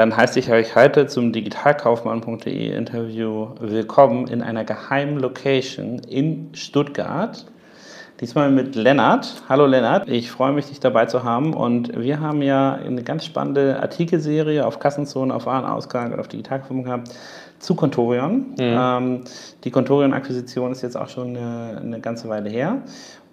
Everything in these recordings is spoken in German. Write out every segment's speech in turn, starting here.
dann heiße ich euch heute zum digitalkaufmann.de Interview willkommen in einer geheimen Location in Stuttgart. Diesmal mit Lennart. Hallo Lennart, ich freue mich, dich dabei zu haben. Und wir haben ja eine ganz spannende Artikelserie auf Kassenzone, auf Warenausgang und auf Digitalkaufmann gehabt zu Contorion. Mhm. Ähm, die Contorion-Akquisition ist jetzt auch schon eine, eine ganze Weile her.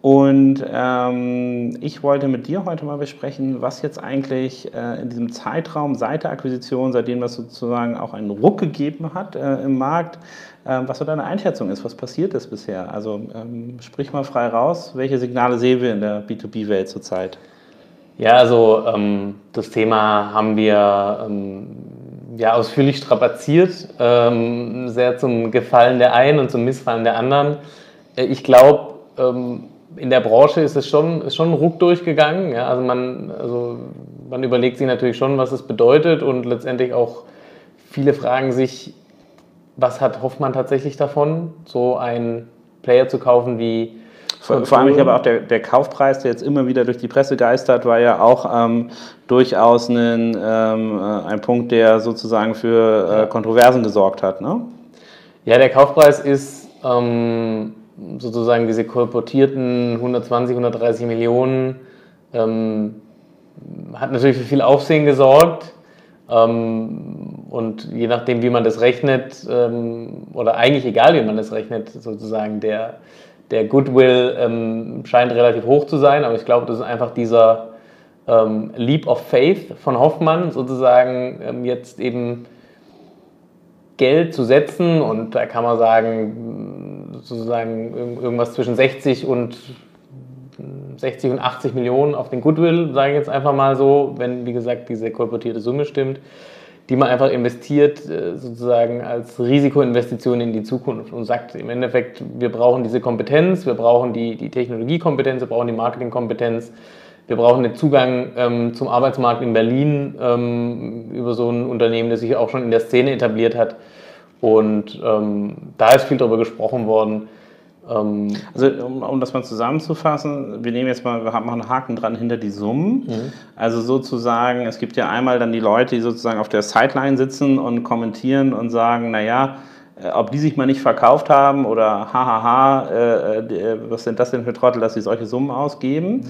Und ähm, ich wollte mit dir heute mal besprechen, was jetzt eigentlich äh, in diesem Zeitraum seit der Akquisition, seitdem das sozusagen auch einen Ruck gegeben hat äh, im Markt, äh, was so deine Einschätzung ist, was passiert ist bisher. Also ähm, sprich mal frei raus, welche Signale sehen wir in der B2B-Welt zurzeit? Ja, also ähm, das Thema haben wir ähm, ja, ausführlich strapaziert, ähm, sehr zum Gefallen der einen und zum Missfallen der anderen. Äh, ich glaube, ähm, in der Branche ist es schon, ist schon ein Ruck durchgegangen. Ja? Also, man, also man überlegt sich natürlich schon, was es bedeutet und letztendlich auch viele fragen sich, was hat Hoffmann tatsächlich davon, so einen Player zu kaufen wie vor, vor allem, ich glaube auch der, der Kaufpreis, der jetzt immer wieder durch die Presse geistert, war ja auch ähm, durchaus ein, ähm, äh, ein Punkt, der sozusagen für äh, Kontroversen gesorgt hat. Ne? Ja, der Kaufpreis ist ähm, sozusagen diese kolportierten 120, 130 Millionen ähm, hat natürlich für viel Aufsehen gesorgt. Ähm, und je nachdem, wie man das rechnet, ähm, oder eigentlich egal, wie man das rechnet, sozusagen der, der Goodwill ähm, scheint relativ hoch zu sein. Aber ich glaube, das ist einfach dieser ähm, Leap of Faith von Hoffmann, sozusagen ähm, jetzt eben Geld zu setzen. Und da kann man sagen, sozusagen irgendwas zwischen 60 und 60 und 80 Millionen auf den Goodwill, sage ich jetzt einfach mal so, wenn wie gesagt diese kolportierte Summe stimmt, die man einfach investiert äh, sozusagen als Risikoinvestition in die Zukunft und sagt im Endeffekt, wir brauchen diese Kompetenz, wir brauchen die, die Technologiekompetenz, wir brauchen die Marketingkompetenz, wir brauchen den Zugang ähm, zum Arbeitsmarkt in Berlin ähm, über so ein Unternehmen, das sich auch schon in der Szene etabliert hat und ähm, da ist viel darüber gesprochen worden. Ähm also um, um, das mal zusammenzufassen, wir nehmen jetzt mal, wir haben einen Haken dran hinter die Summen. Mhm. Also sozusagen, es gibt ja einmal dann die Leute, die sozusagen auf der Sideline sitzen und kommentieren und sagen, naja, ob die sich mal nicht verkauft haben oder hahaha, äh, äh, was sind das denn für Trottel, dass sie solche Summen ausgeben.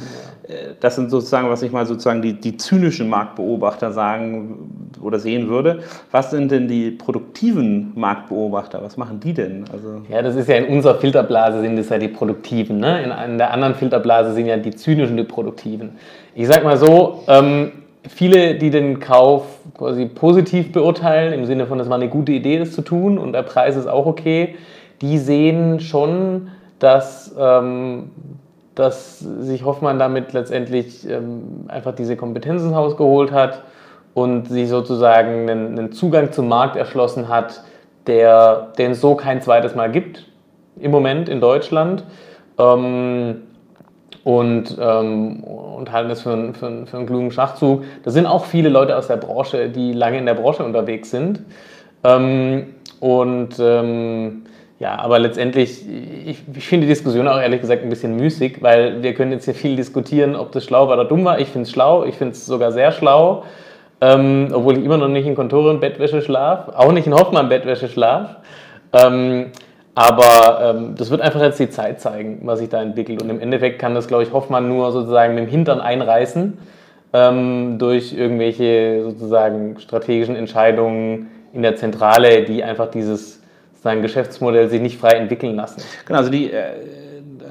Ja. Äh, das sind sozusagen, was ich mal sozusagen die, die zynischen Marktbeobachter sagen oder sehen würde. Was sind denn die produktiven Marktbeobachter? Was machen die denn? Also ja, das ist ja in unserer Filterblase sind es ja die Produktiven. Ne? In, in der anderen Filterblase sind ja die zynischen die Produktiven. Ich sag mal so, ähm, viele, die den Kauf quasi positiv beurteilen, im Sinne von, es war eine gute Idee, das zu tun und der Preis ist auch okay, die sehen schon, dass, ähm, dass sich Hoffmann damit letztendlich ähm, einfach diese Kompetenz ins Haus geholt hat und sich sozusagen einen, einen Zugang zum Markt erschlossen hat, der, den es so kein zweites Mal gibt im Moment in Deutschland. Ähm, und, ähm, und halten das für, ein, für, ein, für einen klugen Schachzug. Das sind auch viele Leute aus der Branche, die lange in der Branche unterwegs sind. Ähm, und ähm, ja, aber letztendlich, ich, ich finde die Diskussion auch ehrlich gesagt ein bisschen müßig, weil wir können jetzt hier viel diskutieren, ob das schlau war oder dumm war. Ich finde es schlau, ich finde es sogar sehr schlau, ähm, obwohl ich immer noch nicht in Kontor und Bettwäsche schlafe, auch nicht in Hoffmann Bettwäsche schlafe. Aber ähm, das wird einfach jetzt die Zeit zeigen, was sich da entwickelt. Und im Endeffekt kann das, glaube ich, Hoffmann nur sozusagen mit dem Hintern einreißen ähm, durch irgendwelche sozusagen strategischen Entscheidungen in der Zentrale, die einfach dieses sozusagen Geschäftsmodell sich nicht frei entwickeln lassen. Genau, also die. Äh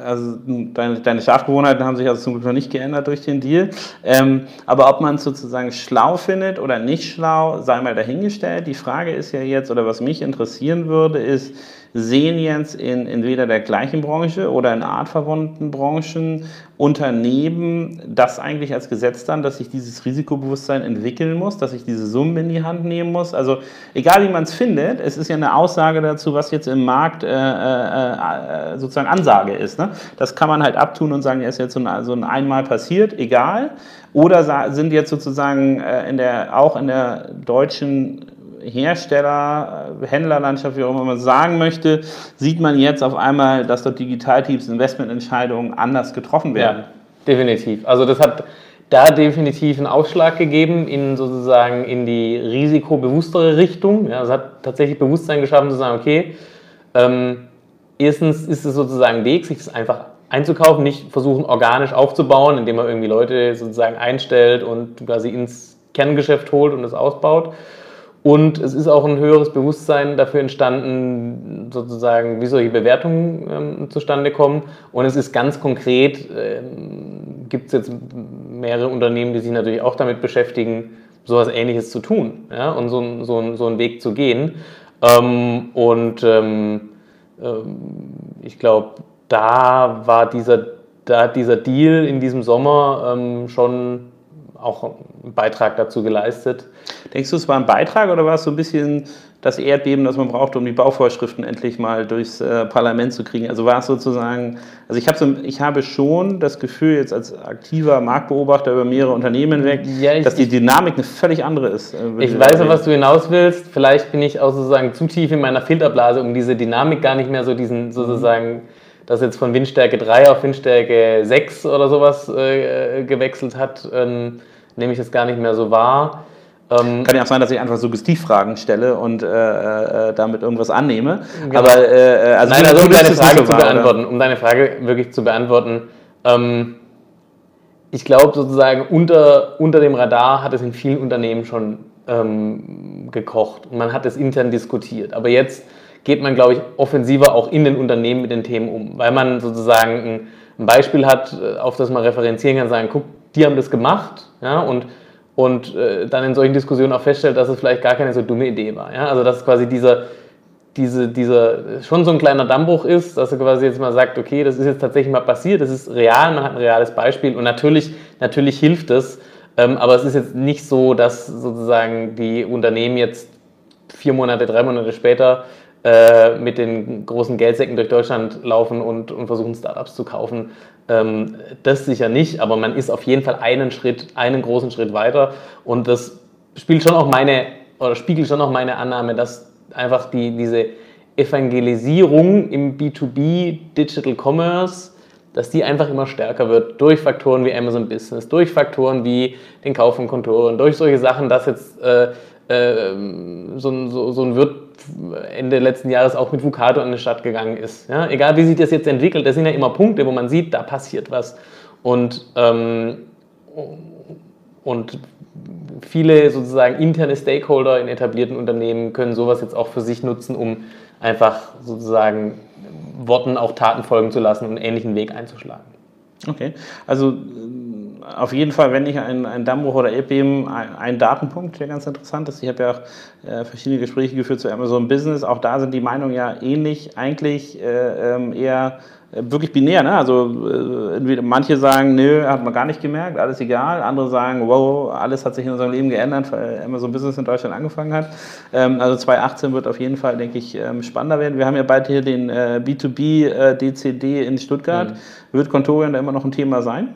also deine, deine Schlafgewohnheiten haben sich also zum Glück noch nicht geändert durch den Deal. Ähm, aber ob man es sozusagen schlau findet oder nicht schlau, sei mal dahingestellt. Die Frage ist ja jetzt, oder was mich interessieren würde, ist, sehen jetzt in entweder der gleichen Branche oder in artverwandten Branchen Unternehmen das eigentlich als Gesetz dann, dass ich dieses Risikobewusstsein entwickeln muss, dass ich diese Summen in die Hand nehmen muss. Also egal wie man es findet, es ist ja eine Aussage dazu, was jetzt im Markt äh, äh, äh, sozusagen Ansage ist. Ne? Das kann man halt abtun und sagen, ja, ist jetzt so ein, so ein einmal passiert, egal. Oder sind jetzt sozusagen äh, in der, auch in der deutschen Hersteller, äh, Händlerlandschaft, wie auch immer man sagen möchte, sieht man jetzt auf einmal, dass dort Digitalteams Investmententscheidungen anders getroffen werden. Ja, definitiv. Also das hat da definitiv einen Ausschlag gegeben in sozusagen in die risikobewusstere Richtung. Ja, es hat tatsächlich Bewusstsein geschaffen zu sagen, okay, ähm, erstens ist es sozusagen ein Weg, sich das einfach einzukaufen, nicht versuchen organisch aufzubauen, indem man irgendwie Leute sozusagen einstellt und quasi ins Kerngeschäft holt und es ausbaut. Und es ist auch ein höheres Bewusstsein dafür entstanden, sozusagen, wie solche Bewertungen ähm, zustande kommen. Und es ist ganz konkret, ähm, gibt es jetzt mehrere Unternehmen, die sich natürlich auch damit beschäftigen, sowas Ähnliches zu tun ja? und so, so, so einen Weg zu gehen. Ähm, und ähm, ähm, ich glaube, da war dieser, da hat dieser Deal in diesem Sommer ähm, schon auch einen Beitrag dazu geleistet. Denkst du, es war ein Beitrag oder war es so ein bisschen das Erdbeben, das man brauchte, um die Bauvorschriften endlich mal durchs äh, Parlament zu kriegen? Also war es sozusagen, also ich, hab so, ich habe schon das Gefühl, jetzt als aktiver Marktbeobachter über mehrere Unternehmen hinweg, ja, ich, dass die Dynamik eine völlig andere ist. Äh, ich weiß ja, was du hinaus willst. Vielleicht bin ich auch sozusagen zu tief in meiner Filterblase, um diese Dynamik gar nicht mehr so diesen sozusagen. Mhm das jetzt von Windstärke 3 auf Windstärke 6 oder sowas äh, gewechselt hat, ähm, nehme ich das gar nicht mehr so wahr. Ähm, Kann ja auch sein, dass ich einfach Suggestivfragen stelle und äh, äh, damit irgendwas annehme. Genau. Aber äh, äh also Nein, also um deine Frage so zu beantworten, um deine Frage wirklich zu beantworten, ähm, ich glaube sozusagen unter, unter dem Radar hat es in vielen Unternehmen schon ähm, gekocht und man hat es intern diskutiert. Aber jetzt geht man, glaube ich, offensiver auch in den Unternehmen mit den Themen um, weil man sozusagen ein, ein Beispiel hat, äh, auf das man referenzieren kann, sagen, guck, die haben das gemacht ja, und, und äh, dann in solchen Diskussionen auch feststellt, dass es vielleicht gar keine so dumme Idee war. Ja? Also dass quasi dieser, diese, dieser schon so ein kleiner Dammbruch ist, dass er quasi jetzt mal sagt, okay, das ist jetzt tatsächlich mal passiert, das ist real, man hat ein reales Beispiel und natürlich, natürlich hilft es, ähm, aber es ist jetzt nicht so, dass sozusagen die Unternehmen jetzt vier Monate, drei Monate später äh, mit den großen Geldsäcken durch Deutschland laufen und, und versuchen, Startups zu kaufen. Ähm, das sicher nicht, aber man ist auf jeden Fall einen Schritt, einen großen Schritt weiter. Und das spielt schon auch meine, oder spiegelt schon auch meine Annahme, dass einfach die, diese Evangelisierung im B2B Digital Commerce, dass die einfach immer stärker wird durch Faktoren wie Amazon Business, durch Faktoren wie den Kauf von Kontoren, durch solche Sachen, dass jetzt äh, äh, so, so, so ein Wirt Ende letzten Jahres auch mit Vucato in die Stadt gegangen ist. Ja? Egal wie sich das jetzt entwickelt, das sind ja immer Punkte, wo man sieht, da passiert was. Und, ähm, und viele sozusagen interne Stakeholder in etablierten Unternehmen können sowas jetzt auch für sich nutzen, um einfach sozusagen Worten auch Taten folgen zu lassen und einen ähnlichen Weg einzuschlagen. Okay, also auf jeden Fall, wenn ich ein, ein Dammbruch oder Erdbeben, ein, ein Datenpunkt, der ganz interessant ist. Ich habe ja auch äh, verschiedene Gespräche geführt zu Amazon Business. Auch da sind die Meinungen ja ähnlich, eigentlich äh, ähm, eher äh, wirklich binär. Ne? Also äh, manche sagen, nö, hat man gar nicht gemerkt, alles egal. Andere sagen, wow, alles hat sich in unserem Leben geändert, weil Amazon Business in Deutschland angefangen hat. Ähm, also 2018 wird auf jeden Fall, denke ich, ähm, spannender werden. Wir haben ja bald hier den äh, B2B äh, DCD in Stuttgart. Mhm. Wird Contorian da immer noch ein Thema sein?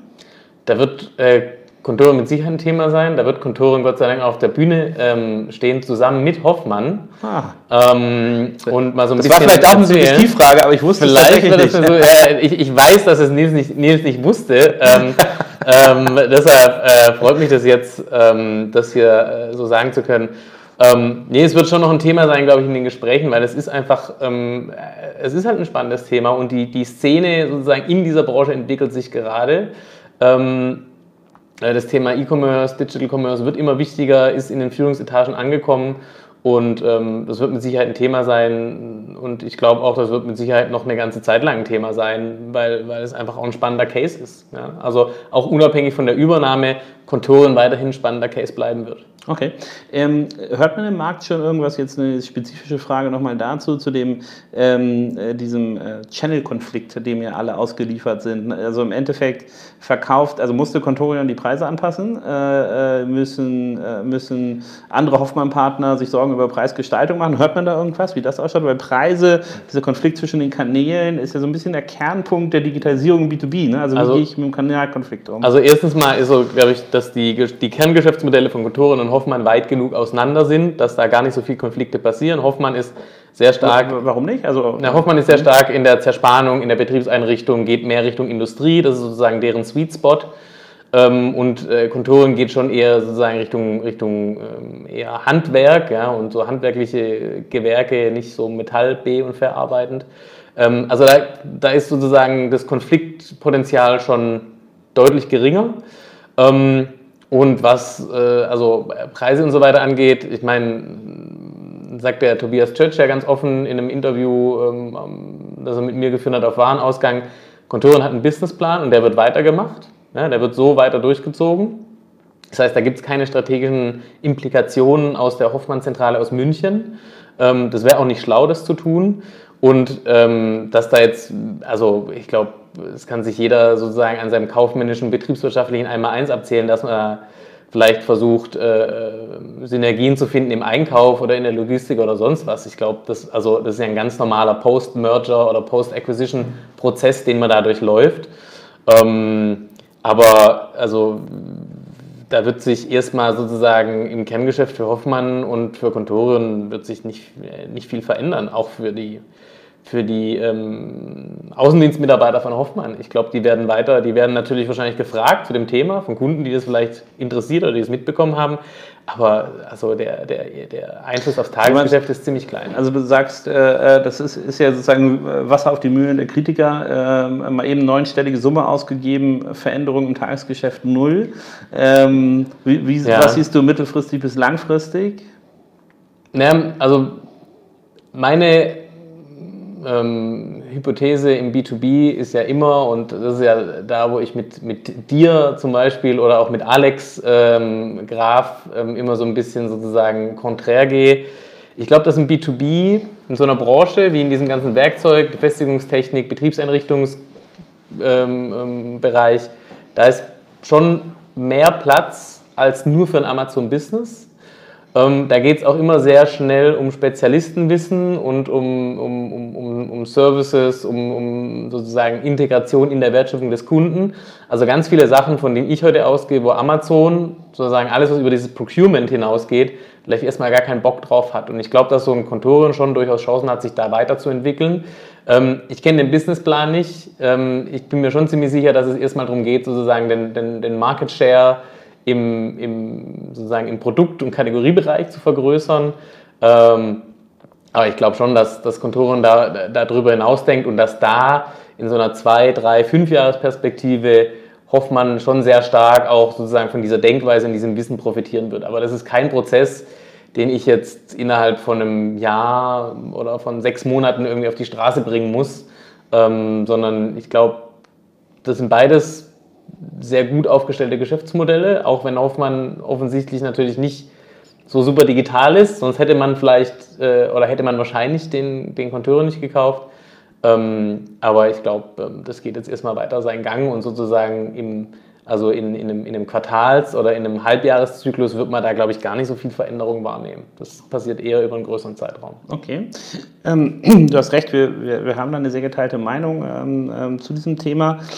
Da wird äh, Kontorin mit Sicherheit ein Thema sein. Da wird Kontorin Gott sei Dank auf der Bühne ähm, stehen, zusammen mit Hoffmann. Ah. Ähm, und mal so ein das bisschen war vielleicht auch eine Suggestivfrage, aber ich wusste vielleicht es tatsächlich nicht. So, ja, ich, ich, weiß, dass es Nils nicht, Nils nicht wusste. Ähm, ähm, deshalb äh, freut mich das jetzt, ähm, das hier äh, so sagen zu können. Ähm, nee, es wird schon noch ein Thema sein, glaube ich, in den Gesprächen, weil es ist einfach, ähm, äh, es ist halt ein spannendes Thema und die, die Szene sozusagen in dieser Branche entwickelt sich gerade. Ähm, äh, das Thema E-Commerce, Digital Commerce wird immer wichtiger, ist in den Führungsetagen angekommen und ähm, das wird mit Sicherheit ein Thema sein und ich glaube auch, das wird mit Sicherheit noch eine ganze Zeit lang ein Thema sein, weil, weil es einfach auch ein spannender Case ist. Ja? Also auch unabhängig von der Übernahme, Kontoren weiterhin ein spannender Case bleiben wird. Okay. Ähm, hört man im Markt schon irgendwas, jetzt eine spezifische Frage nochmal dazu, zu dem, ähm, äh, diesem äh, Channel-Konflikt, dem ja alle ausgeliefert sind? Also im Endeffekt verkauft, also musste Contorion die Preise anpassen, äh, äh müssen, äh, müssen andere Hoffmann-Partner sich Sorgen über Preisgestaltung machen? Hört man da irgendwas, wie das ausschaut? Weil Preise, dieser Konflikt zwischen den Kanälen ist ja so ein bisschen der Kernpunkt der Digitalisierung im B2B. Ne? Also, also wie gehe ich mit dem Kanalkonflikt um? Also erstens mal ist so, glaube ich, dass die, die Kerngeschäftsmodelle von Contorion und Hoffmann weit genug auseinander sind, dass da gar nicht so viele Konflikte passieren. Hoffmann ist sehr stark. Warum nicht? Also, na, Hoffmann ist sehr stark in der Zerspannung, in der Betriebseinrichtung, geht mehr Richtung Industrie, das ist sozusagen deren Sweet Spot. Ähm, und äh, Contouring geht schon eher sozusagen Richtung, Richtung ähm, eher Handwerk ja, und so handwerkliche Gewerke, nicht so Metall, B und verarbeitend. Ähm, also da, da ist sozusagen das Konfliktpotenzial schon deutlich geringer. Ähm, und was äh, also Preise und so weiter angeht, ich meine, sagt der Tobias Church ja ganz offen in einem Interview, ähm, das er mit mir geführt hat auf Warenausgang, Contouring hat einen Businessplan und der wird weitergemacht. Ja, der wird so weiter durchgezogen. Das heißt, da gibt es keine strategischen Implikationen aus der Hoffmann-Zentrale aus München. Ähm, das wäre auch nicht schlau, das zu tun. Und ähm, dass da jetzt, also ich glaube, es kann sich jeder sozusagen an seinem kaufmännischen, betriebswirtschaftlichen Einmal-Eins abzählen, dass man vielleicht versucht, äh, Synergien zu finden im Einkauf oder in der Logistik oder sonst was. Ich glaube, das, also, das ist ja ein ganz normaler Post-Merger oder Post-Acquisition-Prozess, den man dadurch läuft. Ähm, aber also da wird sich erstmal sozusagen im Kerngeschäft für Hoffmann und für Kontoren wird sich nicht, nicht viel verändern, auch für die, für die ähm, Außendienstmitarbeiter von Hoffmann. Ich glaube, die werden weiter, die werden natürlich wahrscheinlich gefragt zu dem Thema von Kunden, die das vielleicht interessiert oder die es mitbekommen haben. Aber also der, der, der Einfluss aufs Tagesgeschäft ist ziemlich klein. Also du sagst, äh, äh, das ist, ist ja sozusagen Wasser auf die Mühlen der Kritiker. Äh, mal eben neunstellige Summe ausgegeben, Veränderung im Tagesgeschäft null. Ähm, wie, wie, ja. Was siehst du mittelfristig bis langfristig? Naja, also meine ähm, Hypothese im B2B ist ja immer, und das ist ja da, wo ich mit, mit dir zum Beispiel oder auch mit Alex ähm, Graf ähm, immer so ein bisschen sozusagen konträr gehe. Ich glaube, dass im B2B, in so einer Branche wie in diesem ganzen Werkzeug, Befestigungstechnik, Betriebseinrichtungsbereich, ähm, ähm, da ist schon mehr Platz als nur für ein Amazon Business. Ähm, da geht es auch immer sehr schnell um Spezialistenwissen und um, um, um, um Services, um, um, sozusagen Integration in der Wertschöpfung des Kunden. Also ganz viele Sachen, von denen ich heute ausgehe, wo Amazon sozusagen alles, was über dieses Procurement hinausgeht, vielleicht erstmal gar keinen Bock drauf hat. Und ich glaube, dass so ein Kontorin schon durchaus Chancen hat, sich da weiterzuentwickeln. Ähm, ich kenne den Businessplan nicht. Ähm, ich bin mir schon ziemlich sicher, dass es erstmal darum geht, sozusagen den, den, den Market Share im, im, sozusagen im Produkt- und Kategoriebereich zu vergrößern. Ähm, aber ich glaube schon, dass das Kontoren da, darüber hinausdenkt und dass da in so einer zwei, drei, fünf Jahresperspektive Hoffmann schon sehr stark auch sozusagen von dieser Denkweise und diesem Wissen profitieren wird. Aber das ist kein Prozess, den ich jetzt innerhalb von einem Jahr oder von sechs Monaten irgendwie auf die Straße bringen muss, ähm, sondern ich glaube, das sind beides sehr gut aufgestellte Geschäftsmodelle, auch wenn Hoffmann offensichtlich natürlich nicht so super digital ist, sonst hätte man vielleicht äh, oder hätte man wahrscheinlich den, den Konteur nicht gekauft. Ähm, aber ich glaube, ähm, das geht jetzt erstmal weiter seinen Gang und sozusagen im also in, in, einem, in einem Quartals- oder in einem Halbjahreszyklus wird man da, glaube ich, gar nicht so viel Veränderung wahrnehmen. Das passiert eher über einen größeren Zeitraum. Okay. Ähm, du hast recht, wir, wir, wir, haben da eine sehr geteilte Meinung ähm, ähm, zu diesem Thema.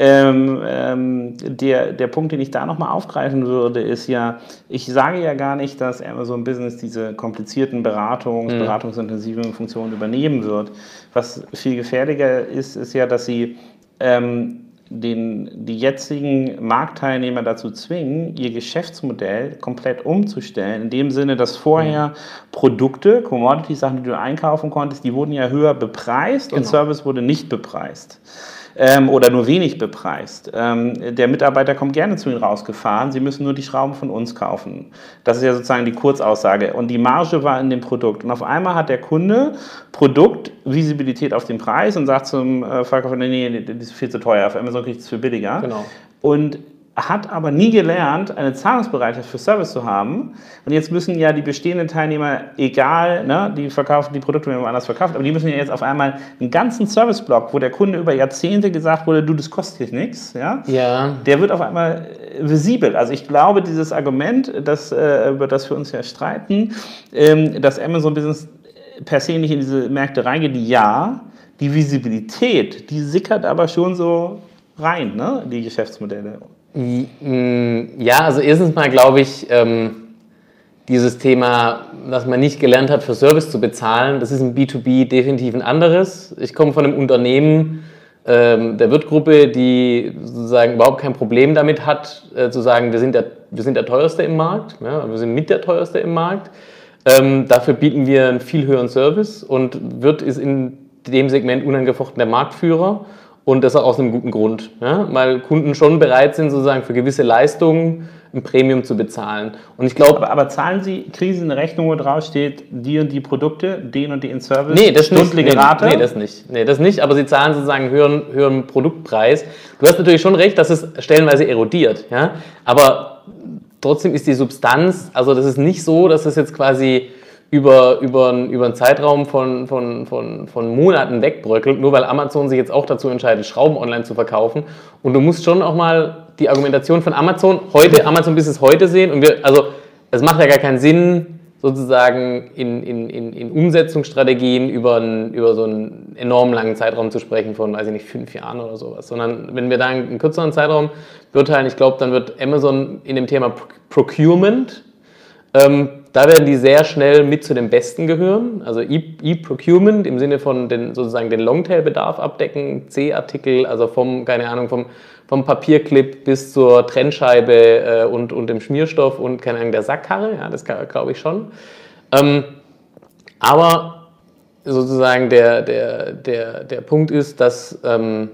Ähm, ähm, der, der Punkt, den ich da nochmal aufgreifen würde, ist ja, ich sage ja gar nicht, dass Amazon Business diese komplizierten Beratungs-, mhm. beratungsintensiven Funktionen übernehmen wird. Was viel gefährlicher ist, ist ja, dass sie ähm, den, die jetzigen Marktteilnehmer dazu zwingen, ihr Geschäftsmodell komplett umzustellen. In dem Sinne, dass vorher Produkte, Commodity-Sachen, die du einkaufen konntest, die wurden ja höher bepreist genau. und Service wurde nicht bepreist ähm, oder nur wenig bepreist. Ähm, der Mitarbeiter kommt gerne zu Ihnen rausgefahren, Sie müssen nur die Schrauben von uns kaufen. Das ist ja sozusagen die Kurzaussage. Und die Marge war in dem Produkt. Und auf einmal hat der Kunde Produktvisibilität auf den Preis und sagt zum äh, Verkäufer, nee, nee, das ist viel zu teuer, auf Amazon kriegt es für billiger. Genau. Und hat aber nie gelernt, eine Zahlungsbereitschaft für Service zu haben. Und jetzt müssen ja die bestehenden Teilnehmer, egal, ne, die verkaufen die Produkte wenn man anders verkauft, aber die müssen ja jetzt auf einmal einen ganzen Serviceblock, wo der Kunde über Jahrzehnte gesagt wurde, du, das kostet hier nichts, ja, ja. der wird auf einmal visibel. Also ich glaube, dieses Argument, das, äh, über das wir uns ja streiten, ähm, dass Amazon Business per se nicht in diese Märkte reingeht, ja, die Visibilität, die sickert aber schon so rein, ne, die Geschäftsmodelle. Ja, also erstens mal glaube ich, ähm, dieses Thema, dass man nicht gelernt hat, für Service zu bezahlen, das ist im B2B definitiv ein anderes. Ich komme von einem Unternehmen, ähm, der Wirtgruppe, die sozusagen überhaupt kein Problem damit hat, äh, zu sagen, wir sind, der, wir sind der teuerste im Markt, ja, wir sind mit der teuerste im Markt. Ähm, dafür bieten wir einen viel höheren Service und Wirt ist in dem Segment unangefochten der Marktführer und das auch aus einem guten Grund, ja, weil Kunden schon bereit sind, sozusagen für gewisse Leistungen ein Premium zu bezahlen. Und ich glaube. Aber, aber, zahlen Sie Krisen eine Rechnung, wo drauf steht, die und die Produkte, den und den Service, nee, das stündliche nicht. Rate? Nee, das nicht. Nee, das nicht, aber Sie zahlen sozusagen einen höheren, höheren Produktpreis. Du hast natürlich schon recht, dass es stellenweise erodiert, ja, aber trotzdem ist die Substanz, also das ist nicht so, dass es jetzt quasi über, über, über einen Zeitraum von, von, von, von Monaten wegbröckelt, nur weil Amazon sich jetzt auch dazu entscheidet, Schrauben online zu verkaufen. Und du musst schon auch mal die Argumentation von Amazon heute, Amazon Business heute sehen. Und wir, also es macht ja gar keinen Sinn, sozusagen in, in, in, in Umsetzungsstrategien über, einen, über so einen enorm langen Zeitraum zu sprechen von, weiß ich nicht, fünf Jahren oder sowas. Sondern wenn wir da einen kürzeren Zeitraum beurteilen, ich glaube, dann wird Amazon in dem Thema Procurement ähm, da werden die sehr schnell mit zu den Besten gehören. Also E-Procurement im Sinne von den, sozusagen den Longtail-Bedarf abdecken, C-Artikel, also vom, keine Ahnung, vom, vom Papierclip bis zur Trennscheibe äh, und, und dem Schmierstoff und, keine Ahnung, der Sackkarre. Ja, das glaube ich schon. Ähm, aber sozusagen der, der, der, der Punkt ist, dass, ähm,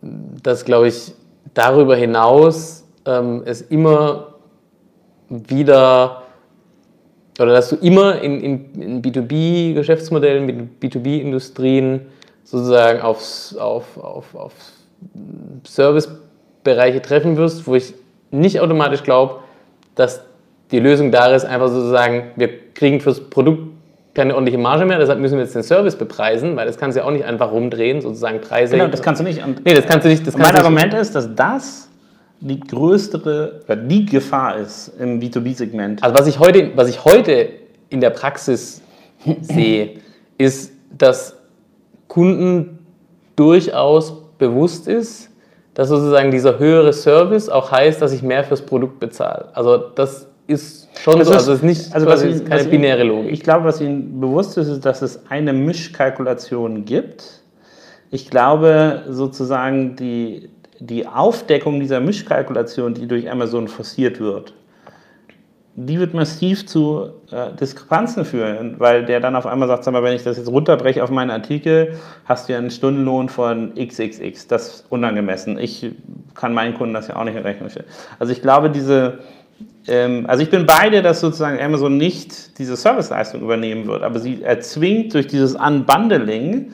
dass glaube ich, darüber hinaus ähm, es immer wieder oder dass du immer in, in, in B2B-Geschäftsmodellen, mit B2B-Industrien sozusagen aufs, auf, auf, auf Servicebereiche treffen wirst, wo ich nicht automatisch glaube, dass die Lösung da ist, einfach sozusagen, wir kriegen fürs Produkt keine ordentliche Marge mehr, deshalb müssen wir jetzt den Service bepreisen, weil das kannst du ja auch nicht einfach rumdrehen, sozusagen Preise. Genau, das kannst du nicht. Und nee, das kannst du nicht. Das mein Argument ist, dass das die größere, die Gefahr ist im B2B-Segment? Also was ich, heute, was ich heute in der Praxis sehe, ist, dass Kunden durchaus bewusst ist, dass sozusagen dieser höhere Service auch heißt, dass ich mehr fürs Produkt bezahle. Also das ist schon das so, also es ist nicht also was Ihnen, keine binäre Logik. Ich glaube, was Ihnen bewusst ist, ist, dass es eine Mischkalkulation gibt. Ich glaube sozusagen, die, die Aufdeckung dieser Mischkalkulation, die durch Amazon forciert wird, die wird massiv zu äh, Diskrepanzen führen, weil der dann auf einmal sagt, sag mal, wenn ich das jetzt runterbreche auf meinen Artikel, hast du ja einen Stundenlohn von XXX. Das ist unangemessen. Ich kann meinen Kunden das ja auch nicht in Rechnung stellen. Also ich glaube, diese, ähm, also ich bin bei dir, dass sozusagen Amazon nicht diese Serviceleistung übernehmen wird, aber sie erzwingt durch dieses Unbundling,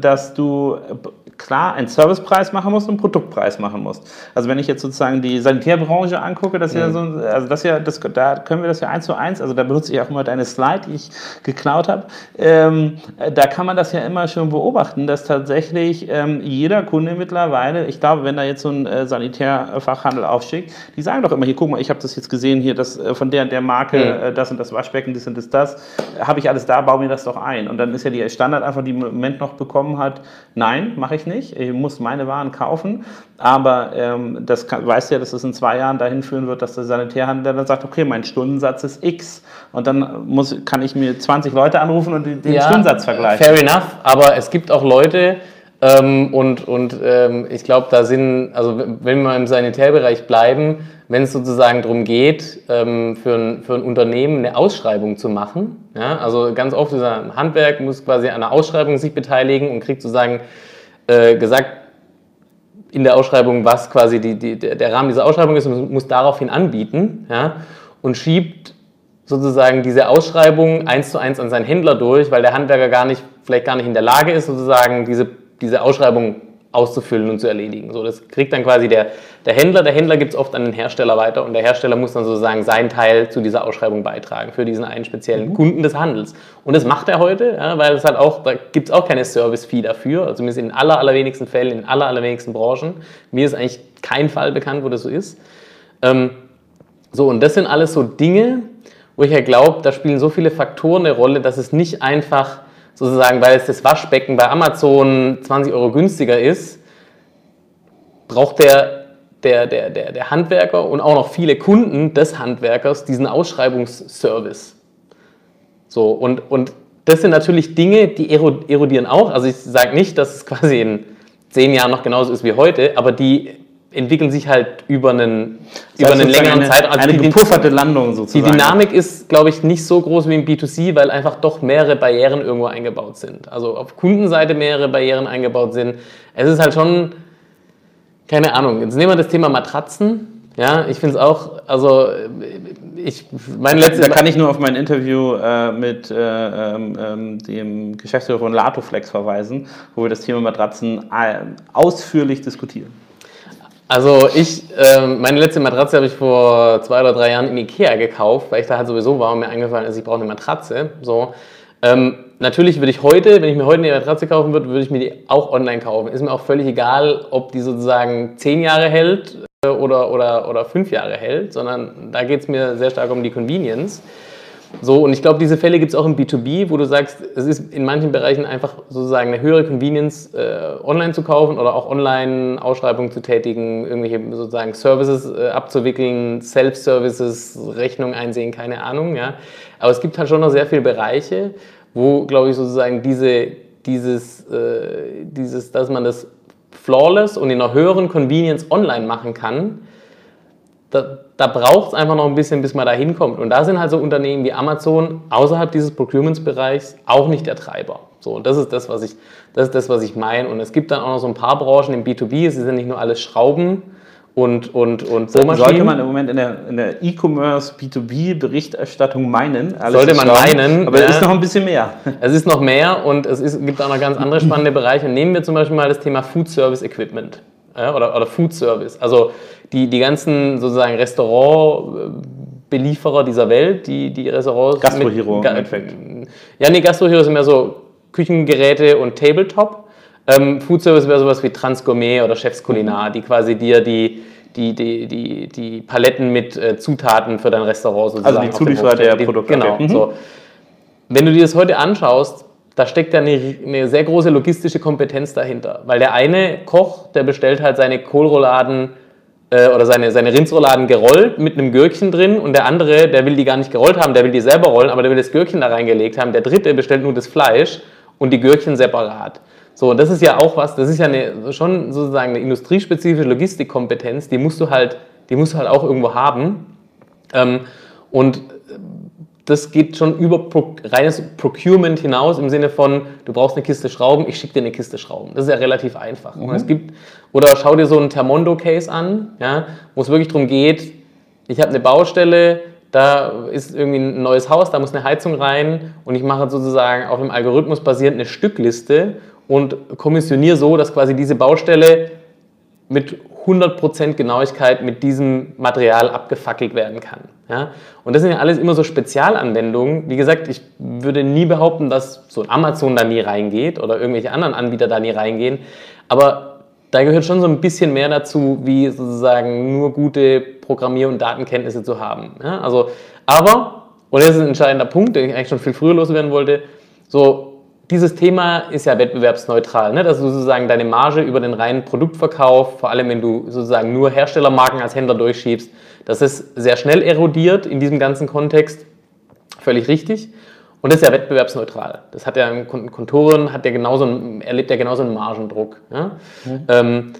dass du klar einen Servicepreis machen musst und einen Produktpreis machen musst. Also wenn ich jetzt sozusagen die Sanitärbranche angucke, das ja mhm. so, also das ja, das, da können wir das ja eins zu eins, also da benutze ich auch immer deine Slide, die ich geklaut habe, ähm, da kann man das ja immer schon beobachten, dass tatsächlich ähm, jeder Kunde mittlerweile, ich glaube, wenn da jetzt so ein äh, Sanitärfachhandel aufschickt, die sagen doch immer, hier guck mal, ich habe das jetzt gesehen, hier das äh, von der und der Marke, mhm. äh, das und das Waschbecken, das und das, das, habe ich alles da, baue mir das doch ein. Und dann ist ja die Standard einfach, die im Moment noch bekommen hat, nein, mache ich nicht, ich muss meine Waren kaufen, aber ähm, das kann, weißt ja, dass es in zwei Jahren dahin führen wird, dass der Sanitärhandel dann sagt, okay, mein Stundensatz ist X. Und dann muss, kann ich mir 20 Leute anrufen und den ja, Stundensatz vergleichen. Fair enough, aber es gibt auch Leute, ähm, und, und ähm, ich glaube, da sind, also wenn wir im Sanitärbereich bleiben, wenn es sozusagen darum geht, ähm, für, ein, für ein Unternehmen eine Ausschreibung zu machen, ja, also ganz oft dieser Handwerk muss quasi an einer Ausschreibung sich beteiligen und kriegt sozusagen äh, gesagt, in der Ausschreibung, was quasi die, die, der Rahmen dieser Ausschreibung ist und muss daraufhin anbieten ja, und schiebt sozusagen diese Ausschreibung eins zu eins an seinen Händler durch, weil der Handwerker gar nicht, vielleicht gar nicht in der Lage ist, sozusagen diese diese Ausschreibung auszufüllen und zu erledigen. So, das kriegt dann quasi der, der Händler. Der Händler gibt es oft an den Hersteller weiter und der Hersteller muss dann sozusagen seinen Teil zu dieser Ausschreibung beitragen für diesen einen speziellen mhm. Kunden des Handels. Und das macht er heute, ja, weil es halt auch, da gibt es auch keine Service-Fee dafür, also zumindest in aller, allerwenigsten Fällen, in aller, allerwenigsten Branchen. Mir ist eigentlich kein Fall bekannt, wo das so ist. Ähm, so, und das sind alles so Dinge, wo ich ja glaube, da spielen so viele Faktoren eine Rolle, dass es nicht einfach sozusagen, weil es das Waschbecken bei Amazon 20 Euro günstiger ist, braucht der, der, der, der, der Handwerker und auch noch viele Kunden des Handwerkers diesen Ausschreibungsservice. So, und, und das sind natürlich Dinge, die erodieren auch. Also ich sage nicht, dass es quasi in zehn Jahren noch genauso ist wie heute, aber die entwickeln sich halt über einen, Das über einen längeren eine, Zeitraum. Also Eine die- gepufferte Landung die sozusagen. Dynamik ist, glaube ich, nicht so groß wie im B2C, weil einfach doch mehrere Barrieren irgendwo eingebaut sind. Also auf Kundenseite mehrere Barrieren eingebaut sind. Es ist halt schon, keine Ahnung, jetzt nehmen wir das Thema Matratzen. Ja, ich finde es auch, also ich, mein Da letztes kann ich nur auf mein Interview äh, mit äh, ähm, ähm, dem Geschäftsführer von Latoflex verweisen, wo wir das Thema Matratzen äh, ausführlich diskutieren. Also ich, ähm, meine letzte Matratze habe ich vor zwei oder drei Jahren im Ikea gekauft, weil ich da halt sowieso war und mir eingefallen ist, ich brauche eine Matratze. So. Ähm, natürlich würde ich heute, wenn ich mir heute eine Matratze kaufen würde, würde ich mir die auch online kaufen. Ist mir auch völlig egal, ob die sozusagen zehn Jahre hält äh, oder, oder, oder fünf Jahre hält, sondern da geht es mir sehr stark um die Convenience. So, und ich glaube, diese Fälle gibt es auch im B2B, wo du sagst, es ist in manchen Bereichen einfach sozusagen eine höhere Convenience, äh, online zu kaufen oder auch online Ausschreibungen zu tätigen, irgendwelche sozusagen Services äh, abzuwickeln, Self-Services, Rechnungen einsehen, keine Ahnung, ja. Aber es gibt halt schon noch sehr viele Bereiche, wo, glaube ich, sozusagen diese, dieses, äh, dieses, dass man das flawless und in einer höheren Convenience online machen kann, da braucht es einfach noch ein bisschen, bis man da hinkommt. Und da sind halt so Unternehmen wie Amazon außerhalb dieses Procurements-Bereichs auch nicht der Treiber. So, und das ist das, was ich, das ist das, was ich meine. Und es gibt dann auch noch so ein paar Branchen im B2B, es sind nicht nur alles Schrauben und, und, und Bohrmaschinen. Sollte man im Moment in der, in der E-Commerce B2B-Berichterstattung meinen. Sollte man Schrauben, meinen, Aber ja. es ist noch ein bisschen mehr. Es ist noch mehr und es ist, gibt auch noch ganz andere spannende Bereiche. Und nehmen wir zum Beispiel mal das Thema Food Service Equipment ja, oder, oder Food Service. Also die, die ganzen sozusagen Restaurantbelieferer dieser Welt, die, die Restaurants. Gastro mit- Hero im Endeffekt. Ja, nee, Gastro Hero sind mehr so Küchengeräte und Tabletop. Ähm, Food Service wäre sowas wie Transgourmet oder Chefs Kulinar, die quasi dir die, die, die, die, die Paletten mit äh, Zutaten für dein Restaurant sozusagen Also die Zulieferer der Produkte, Genau. Mhm. so. Wenn du dir das heute anschaust, da steckt ja eine, eine sehr große logistische Kompetenz dahinter. Weil der eine Koch, der bestellt halt seine Kohlrouladen äh, oder seine, seine Rindsrouladen gerollt mit einem Gürkchen drin und der andere, der will die gar nicht gerollt haben, der will die selber rollen, aber der will das Gürkchen da reingelegt haben. Der dritte bestellt nur das Fleisch und die Gürkchen separat. So, das ist ja auch was, das ist ja eine, schon sozusagen eine industriespezifische Logistikkompetenz, die musst du halt, die musst du halt auch irgendwo haben. Ähm, und das geht schon über Pro reines Procurement hinaus im Sinne von, du brauchst eine Kiste Schrauben, ich schicke dir eine Kiste Schrauben. Das ist ja relativ einfach. Und es gibt, oder schau dir so einen Thermondo-Case an, ja, wo es wirklich darum geht, ich habe eine Baustelle, da ist irgendwie ein neues Haus, da muss eine Heizung rein und ich mache sozusagen auf dem Algorithmus basierend eine Stückliste und kommissioniere so, dass quasi diese Baustelle mit 100% Genauigkeit mit diesem Material abgefackelt werden kann. Ja? Und das sind ja alles immer so Spezialanwendungen. Wie gesagt, ich würde nie behaupten, dass so ein Amazon da nie reingeht oder irgendwelche anderen Anbieter da nie reingehen. Aber da gehört schon so ein bisschen mehr dazu, wie sozusagen nur gute Programmier- und Datenkenntnisse zu haben. Ja? Also, aber, und das ist ein entscheidender Punkt, den ich eigentlich schon viel früher loswerden wollte, so dieses Thema ist ja wettbewerbsneutral, ne? dass du sozusagen deine Marge über den reinen Produktverkauf, vor allem wenn du sozusagen nur Herstellermarken als Händler durchschiebst, das ist sehr schnell erodiert in diesem ganzen Kontext, völlig richtig. Und das ist ja wettbewerbsneutral. Das hat ja ein Kon- Kontoren, hat ja genauso, erlebt ja genauso einen Margendruck. Ja? Ähm,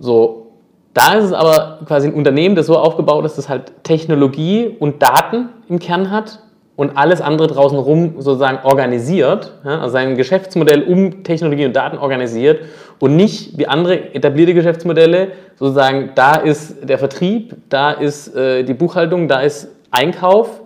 so, da ist es aber quasi ein Unternehmen, das so aufgebaut ist, dass halt Technologie und Daten im Kern hat und alles andere draußen rum sozusagen organisiert, ja, also sein Geschäftsmodell um Technologie und Daten organisiert und nicht wie andere etablierte Geschäftsmodelle sozusagen, da ist der Vertrieb, da ist äh, die Buchhaltung, da ist Einkauf,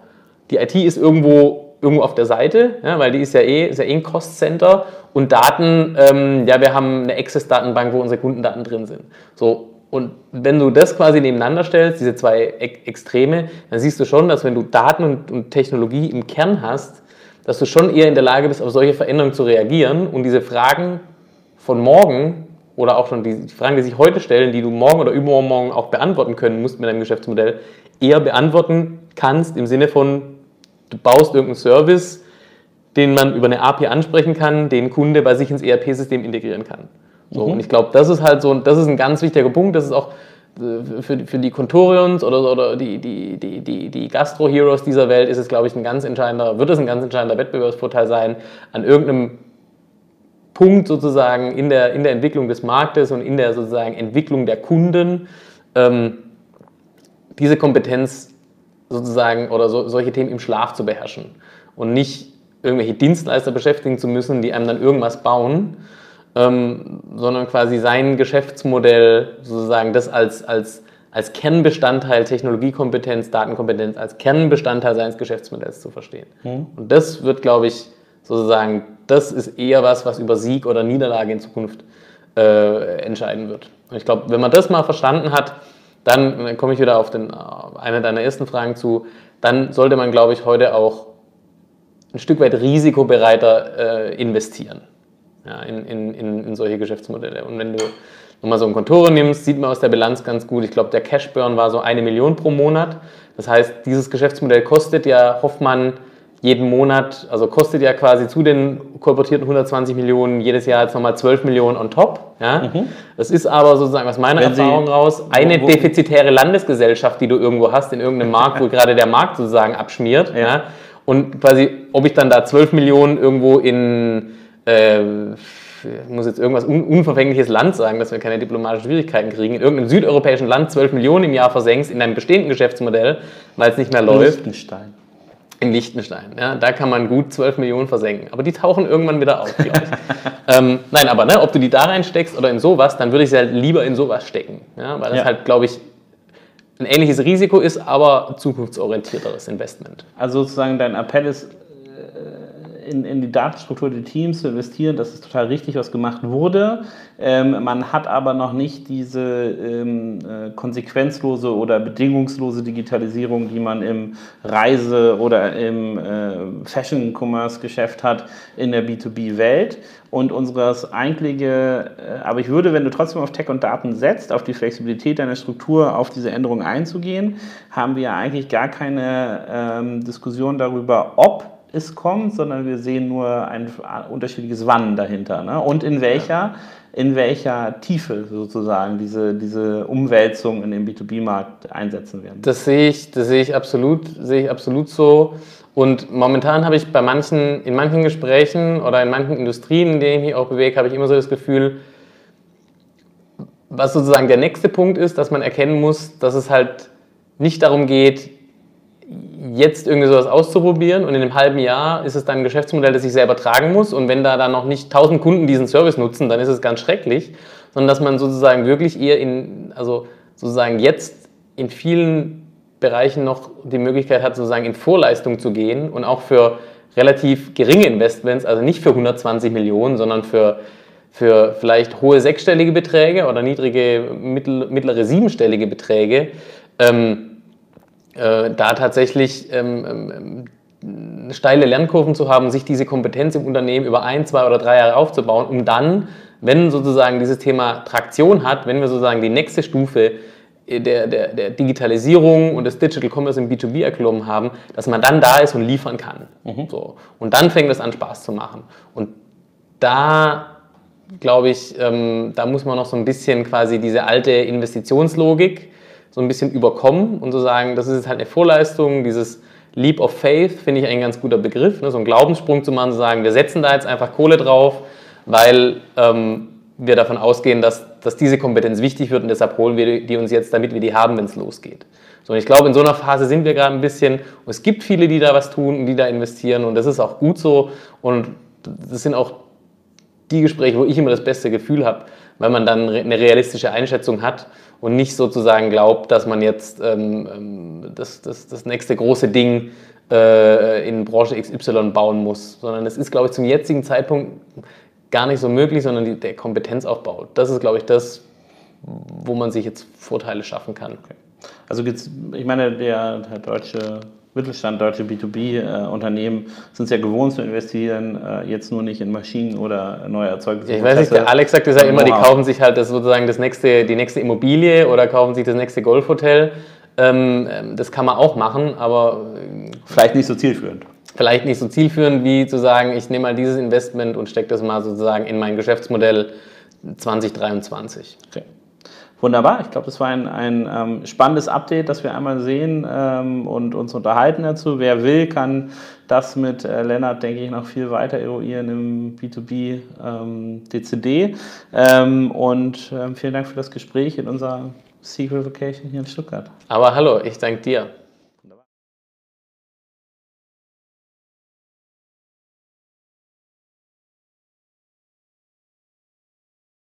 die IT ist irgendwo, irgendwo auf der Seite, ja, weil die ist ja eh, ist ja eh ein Cost Center und Daten, ähm, ja, wir haben eine Access-Datenbank, wo unsere Kundendaten drin sind. So, und wenn du das quasi nebeneinander stellst, diese zwei Extreme, dann siehst du schon, dass wenn du Daten und, Technologie im Kern hast, dass du schon eher in der Lage bist, auf solche Veränderungen zu reagieren und diese Fragen von morgen oder auch schon die Fragen, die sich heute stellen, die du morgen oder übermorgen auch beantworten können musst mit deinem Geschäftsmodell, eher beantworten kannst im Sinne von, du baust irgendeinen Service, den man über eine API ansprechen kann, den Kunde bei sich ins ERP-System integrieren kann. So, Und ich glaube, das ist halt so, das ist ein ganz wichtiger Punkt. Das ist auch für, für die Contorions oder, oder die, die, die, die, die Gastro-Heroes dieser Welt ist es, glaube ich, ein ganz entscheidender, wird es ein ganz entscheidender Wettbewerbsvorteil sein, an irgendeinem Punkt sozusagen in der, in der Entwicklung des Marktes und in der sozusagen Entwicklung der Kunden ähm, diese Kompetenz sozusagen oder so, solche Themen im Schlaf zu beherrschen und nicht irgendwelche Dienstleister beschäftigen zu müssen, die einem dann irgendwas bauen, ähm, sondern quasi sein Geschäftsmodell sozusagen das als, als, als Kernbestandteil Technologiekompetenz, Datenkompetenz als Kernbestandteil seines Geschäftsmodells zu verstehen. Mhm. Und das wird, glaube ich, sozusagen, das ist eher was, was über Sieg oder Niederlage in Zukunft äh, entscheiden wird. Und ich glaube, wenn man das mal verstanden hat, dann, dann komme ich wieder auf den, eine deiner ersten Fragen zu, dann sollte man, glaube ich, heute auch ein Stück weit risikobereiter äh, investieren ja, in, in, in, solche Geschäftsmodelle. Und wenn du nochmal so ein Kontore nimmst, sieht man aus der Bilanz ganz gut, ich glaube, der Cashburn war so eine Million pro Monat. Das heißt, dieses Geschäftsmodell kostet ja Hoffmann jeden Monat, also kostet ja quasi zu den kolportierten 120 Millionen jedes Jahr jetzt nochmal 12 Millionen on top. Ja? Mhm. Das ist aber sozusagen aus meiner Wenn Erfahrung Sie, raus eine defizitäre Landesgesellschaft, die du irgendwo hast in irgendeinem Markt, wo gerade der Markt sozusagen abschmiert. Ja. ja? Und quasi, ob ich dann da 12 Millionen irgendwo in äh, muss jetzt irgendwas un unverfängliches Land sagen, dass wir keine diplomatischen Schwierigkeiten kriegen, in irgendeinem südeuropäischen Land 12 Millionen im Jahr versenkst in einem bestehenden Geschäftsmodell, weil es nicht mehr läuft. Liechtenstein. In Liechtenstein, ja, da kann man gut 12 Millionen versenken. Aber die tauchen irgendwann wieder auf, glaube ich. ähm, nein, aber ne, ob du die da reinsteckst oder in sowas, dann würde ich sie halt lieber in sowas stecken. Ja, weil das ja. halt, glaube ich, ein ähnliches Risiko ist, aber zukunftsorientierteres Investment. Also sozusagen dein Appell ist, in, in die Datenstruktur der Teams zu investieren. Das ist total richtig, was gemacht wurde. Ähm, man hat aber noch nicht diese ähm, äh, konsequenzlose oder bedingungslose Digitalisierung, die man im Reise- oder im äh, Fashion-Commerce-Geschäft hat in der B2B-Welt. Und unseres eigentliche, äh, aber ich würde, wenn du trotzdem auf Tech und Daten setzt, auf die Flexibilität deiner Struktur, auf diese Änderungen einzugehen, haben wir eigentlich gar keine ähm, Diskussion darüber, ob es kommt, sondern wir sehen nur ein unterschiedliches Wann dahinter. Ne? Und in welcher, in welcher Tiefe sozusagen diese, diese Umwälzung in den B2B-Markt einsetzen werden. Das sehe ich, das sehe ich absolut, sehe ich absolut so. Und momentan habe ich bei manchen, in manchen Gesprächen oder in manchen Industrien, in denen ich mich auch bewege, habe ich immer so das Gefühl, was sozusagen der nächste Punkt ist, dass man erkennen muss, dass es halt nicht darum geht, jetzt irgendwie sowas auszuprobieren und in einem halben Jahr ist es dann ein Geschäftsmodell, das ich selber tragen muss und wenn da dann noch nicht 1000 Kunden diesen Service nutzen, dann ist es ganz schrecklich, sondern dass man sozusagen wirklich eher in, also sozusagen jetzt in vielen Bereichen noch die Möglichkeit hat, sozusagen in Vorleistung zu gehen und auch für relativ geringe Investments, also nicht für 120 Millionen, sondern für, für vielleicht hohe sechsstellige Beträge oder niedrige, mittlere siebenstellige Beträge, ähm, äh, da tatsächlich ähm, ähm, steile Lernkurven zu haben, sich diese Kompetenz im Unternehmen über ein, zwei oder drei Jahre aufzubauen, um dann, wenn sozusagen dieses Thema Traktion hat, wenn wir sozusagen die nächste Stufe der, der, der Digitalisierung und des Digital Commerce im B2B erklommen haben, dass man dann da ist und liefern kann. Mhm. So. Und dann fängt es an, Spaß zu machen. Und da glaube ich, ähm, da muss man noch so ein bisschen quasi diese alte Investitionslogik so ein bisschen überkommen und zu so sagen, das ist halt eine Vorleistung, dieses Leap of Faith finde ich ein ganz guter Begriff, ne? so einen Glaubenssprung zu machen, zu sagen, wir setzen da jetzt einfach Kohle drauf, weil ähm, wir davon ausgehen, dass, dass diese Kompetenz wichtig wird und deshalb holen wir die uns jetzt, damit wir die haben, wenn es losgeht. So, und ich glaube, in so einer Phase sind wir gerade ein bisschen, und es gibt viele, die da was tun und die da investieren und das ist auch gut so und das sind auch die Gespräche, wo ich immer das beste Gefühl habe, weil man dann eine realistische Einschätzung hat und nicht sozusagen glaubt, dass man jetzt ähm, ähm das, das, das nächste große Ding äh, in Branche XY bauen muss, sondern es ist, glaube ich, zum jetzigen Zeitpunkt gar nicht so möglich, sondern die, der Kompetenzaufbau. Das ist, glaube ich, das, wo man sich jetzt Vorteile schaffen kann. Okay. Also ich meine, der, der deutsche Mittelstand, deutsche B2B-Unternehmen sind es ja gewohnt zu investieren, äh, jetzt nur nicht in Maschinen oder neue Erzeugnisse. Ich weiß nicht, der Alex sagt es ja immer, die kaufen sich halt das sozusagen das nächste, die nächste Immobilie oder kaufen sich das nächste Golfhotel. Ähm, ähm, das kann man auch machen, aber äh, vielleicht nicht so zielführend. Vielleicht nicht so zielführend, wie zu sagen, ich nehme mal dieses Investment und stecke das mal sozusagen in mein Geschäftsmodell 2023. Okay. Wunderbar, ich glaube, das war ein, ein ähm, spannendes Update, das wir einmal sehen ähm, und uns unterhalten dazu. Wer will, kann das mit äh, Lennart, denke ich, noch viel weiter eruieren im B2B ähm, DCD. Ähm, und ähm, vielen Dank für das Gespräch in unserer Secret Vacation hier in Stuttgart. Aber hallo, ich danke dir.